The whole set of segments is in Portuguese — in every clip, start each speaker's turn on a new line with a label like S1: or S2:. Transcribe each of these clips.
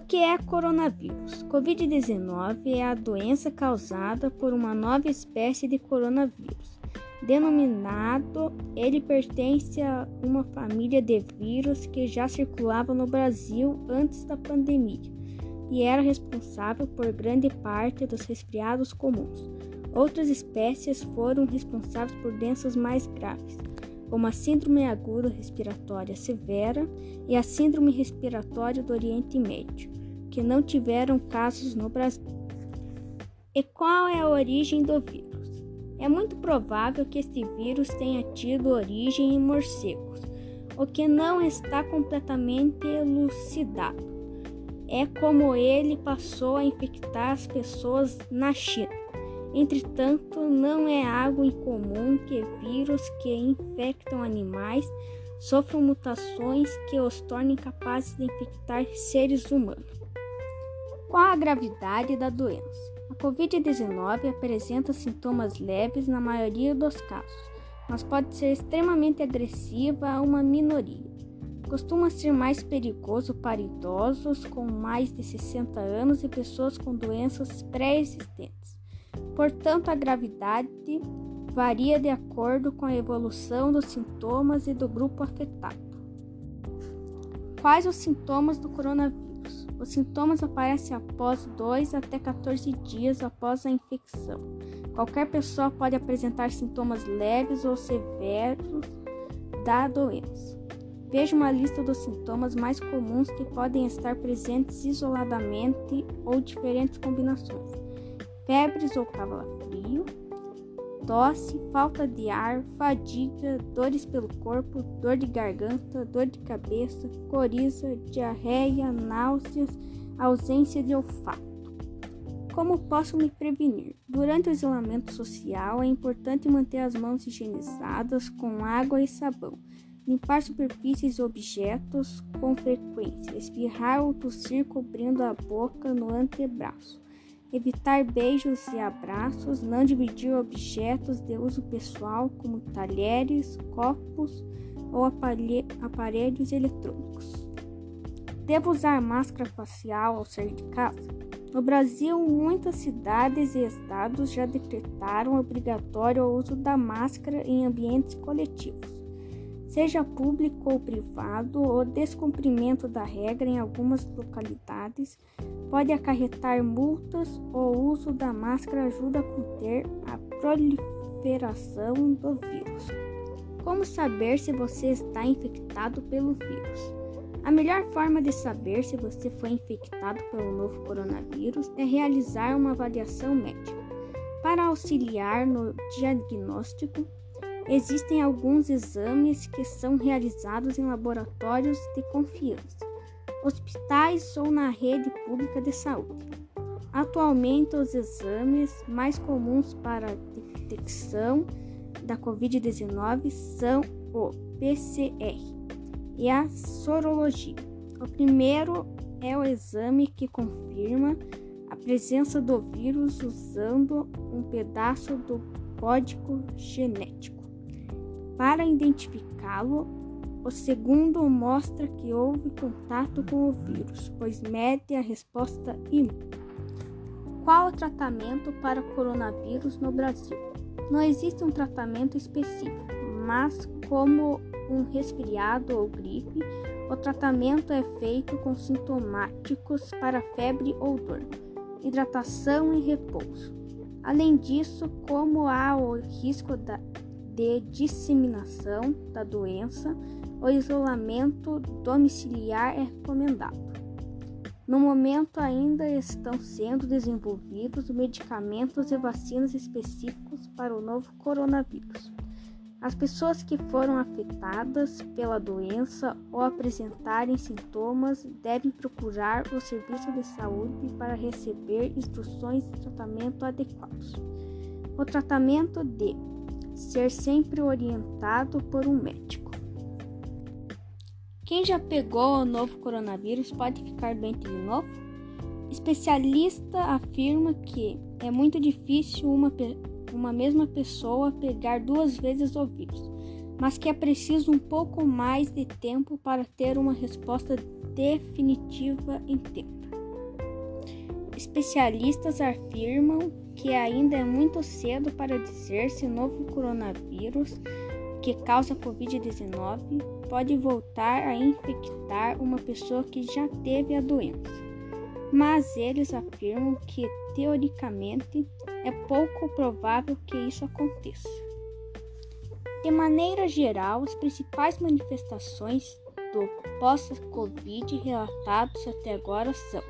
S1: O que é coronavírus? Covid-19 é a doença causada por uma nova espécie de coronavírus. Denominado, ele pertence a uma família de vírus que já circulava no Brasil antes da pandemia e era responsável por grande parte dos resfriados comuns. Outras espécies foram responsáveis por doenças mais graves, como a Síndrome Aguda Respiratória Severa e a Síndrome Respiratória do Oriente Médio, que não tiveram casos no Brasil. E qual é a origem do vírus? É muito provável que este vírus tenha tido origem em morcegos, o que não está completamente elucidado. É como ele passou a infectar as pessoas na China. Entretanto, não é algo incomum que vírus que infectam animais sofram mutações que os tornem capazes de infectar seres humanos. Qual a gravidade da doença? A Covid-19 apresenta sintomas leves na maioria dos casos, mas pode ser extremamente agressiva a uma minoria. Costuma ser mais perigoso para idosos com mais de 60 anos e pessoas com doenças pré-existentes. Portanto, a gravidade varia de acordo com a evolução dos sintomas e do grupo afetado. Quais os sintomas do coronavírus? Os sintomas aparecem após 2 até 14 dias após a infecção. Qualquer pessoa pode apresentar sintomas leves ou severos da doença. Veja uma lista dos sintomas mais comuns que podem estar presentes isoladamente ou diferentes combinações febres ou calafrio, tosse, falta de ar, fadiga, dores pelo corpo, dor de garganta, dor de cabeça, coriza, diarreia, náuseas, ausência de olfato. Como posso me prevenir? Durante o isolamento social, é importante manter as mãos higienizadas com água e sabão, limpar superfícies e objetos com frequência, espirrar ou tossir cobrindo a boca no antebraço evitar beijos e abraços, não dividir objetos de uso pessoal como talheres, copos ou aparelhos eletrônicos. Devo usar máscara facial ao sair de casa? No Brasil, muitas cidades e estados já decretaram obrigatório o uso da máscara em ambientes coletivos. Seja público ou privado, o descumprimento da regra em algumas localidades pode acarretar multas. O uso da máscara ajuda a conter a proliferação do vírus. Como saber se você está infectado pelo vírus? A melhor forma de saber se você foi infectado pelo novo coronavírus é realizar uma avaliação médica. Para auxiliar no diagnóstico, Existem alguns exames que são realizados em laboratórios de confiança, hospitais ou na rede pública de saúde. Atualmente, os exames mais comuns para detecção da Covid-19 são o PCR e a sorologia. O primeiro é o exame que confirma a presença do vírus usando um pedaço do código genético. Para identificá-lo, o segundo mostra que houve contato com o vírus, pois mede a resposta imune. Qual o tratamento para coronavírus no Brasil? Não existe um tratamento específico, mas como um resfriado ou gripe, o tratamento é feito com sintomáticos para febre ou dor, hidratação e repouso. Além disso, como há o risco da de disseminação da doença, o isolamento domiciliar é recomendado. No momento, ainda estão sendo desenvolvidos medicamentos e vacinas específicos para o novo coronavírus. As pessoas que foram afetadas pela doença ou apresentarem sintomas devem procurar o serviço de saúde para receber instruções de tratamento adequados. O tratamento de ser sempre orientado por um médico. Quem já pegou o novo coronavírus pode ficar doente de novo? Especialista afirma que é muito difícil uma, uma mesma pessoa pegar duas vezes o vírus, mas que é preciso um pouco mais de tempo para ter uma resposta definitiva em tempo. especialistas afirmam que ainda é muito cedo para dizer se o novo coronavírus que causa Covid-19 pode voltar a infectar uma pessoa que já teve a doença. Mas eles afirmam que, teoricamente, é pouco provável que isso aconteça. De maneira geral, as principais manifestações do pós-Covid relatados até agora são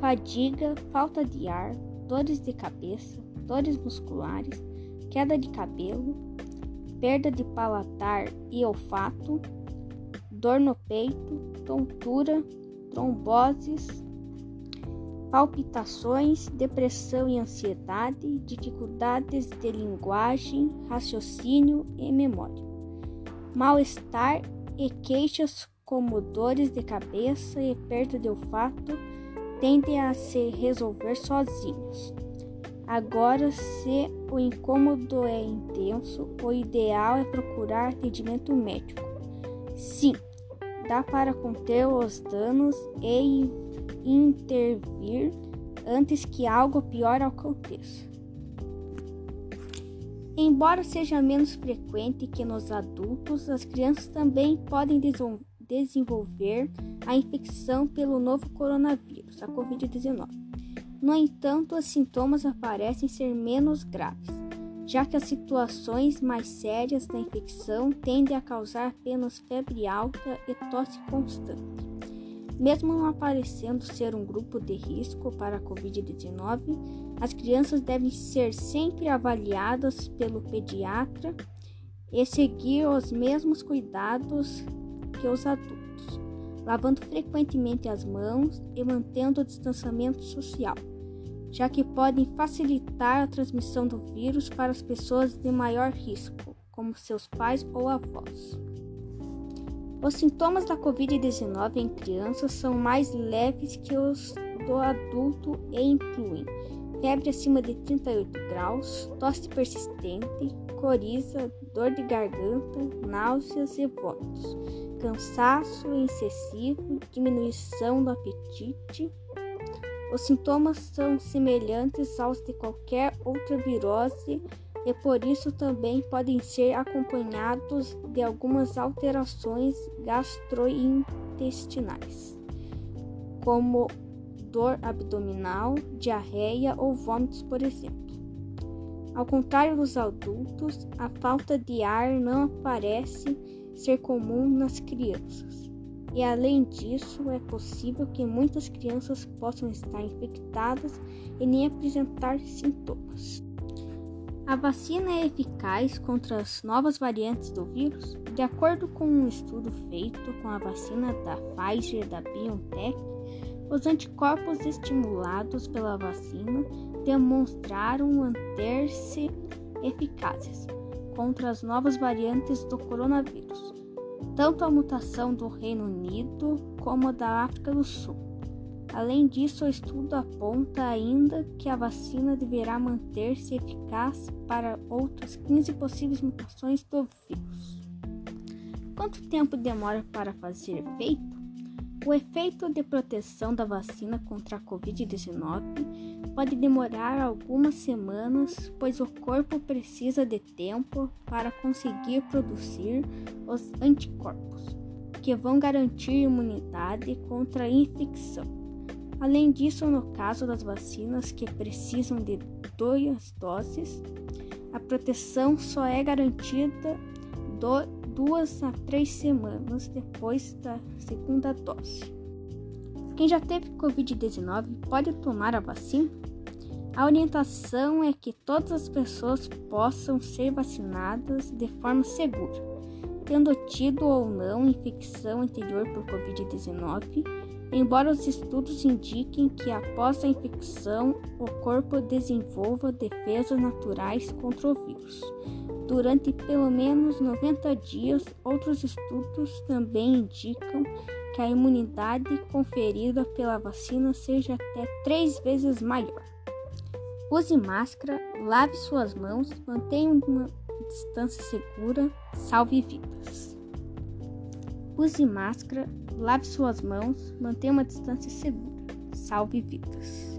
S1: fadiga, falta de ar, dores de cabeça, dores musculares, queda de cabelo, perda de palatar e olfato, dor no peito, tontura, tromboses, palpitações, depressão e ansiedade, dificuldades de linguagem, raciocínio e memória, mal-estar e queixas como dores de cabeça e perda de olfato tendem a se resolver sozinhos. Agora, se o incômodo é intenso, o ideal é procurar atendimento médico. Sim, dá para conter os danos e intervir antes que algo pior aconteça. Embora seja menos frequente que nos adultos, as crianças também podem desenvolver a infecção pelo novo coronavírus, a Covid-19. No entanto, os sintomas aparecem ser menos graves, já que as situações mais sérias da infecção tendem a causar apenas febre alta e tosse constante. Mesmo não aparecendo ser um grupo de risco para a Covid-19, as crianças devem ser sempre avaliadas pelo pediatra e seguir os mesmos cuidados que os adultos, lavando frequentemente as mãos e mantendo o distanciamento social, já que podem facilitar a transmissão do vírus para as pessoas de maior risco, como seus pais ou avós. Os sintomas da Covid-19 em crianças são mais leves que os do adulto e incluem febre acima de 38 graus, tosse persistente, coriza, dor de garganta, náuseas e vômitos, cansaço excessivo, diminuição do apetite. Os sintomas são semelhantes aos de qualquer outra virose e por isso também podem ser acompanhados de algumas alterações gastrointestinais, como dor abdominal, diarreia ou vômitos, por exemplo. Ao contrário dos adultos, a falta de ar não parece ser comum nas crianças. E além disso, é possível que muitas crianças possam estar infectadas e nem apresentar sintomas. A vacina é eficaz contra as novas variantes do vírus? De acordo com um estudo feito com a vacina da Pfizer e da BioNTech, os anticorpos estimulados pela vacina demonstraram manter-se eficazes contra as novas variantes do coronavírus, tanto a mutação do Reino Unido como a da África do Sul. Além disso, o estudo aponta ainda que a vacina deverá manter-se eficaz para outras 15 possíveis mutações do vírus. Quanto tempo demora para fazer efeito? O efeito de proteção da vacina contra a Covid-19 pode demorar algumas semanas, pois o corpo precisa de tempo para conseguir produzir os anticorpos, que vão garantir imunidade contra a infecção. Além disso, no caso das vacinas que precisam de duas doses, a proteção só é garantida do, duas a três semanas depois da segunda dose. Quem já teve Covid-19 pode tomar a vacina? A orientação é que todas as pessoas possam ser vacinadas de forma segura, tendo tido ou não infecção anterior por Covid-19 Embora os estudos indiquem que após a infecção o corpo desenvolva defesas naturais contra o vírus. Durante pelo menos 90 dias, outros estudos também indicam que a imunidade conferida pela vacina seja até três vezes maior. Use máscara, lave suas mãos, mantenha uma distância segura, salve vidas. Use máscara, lave suas mãos, mantenha uma distância segura. Salve vidas.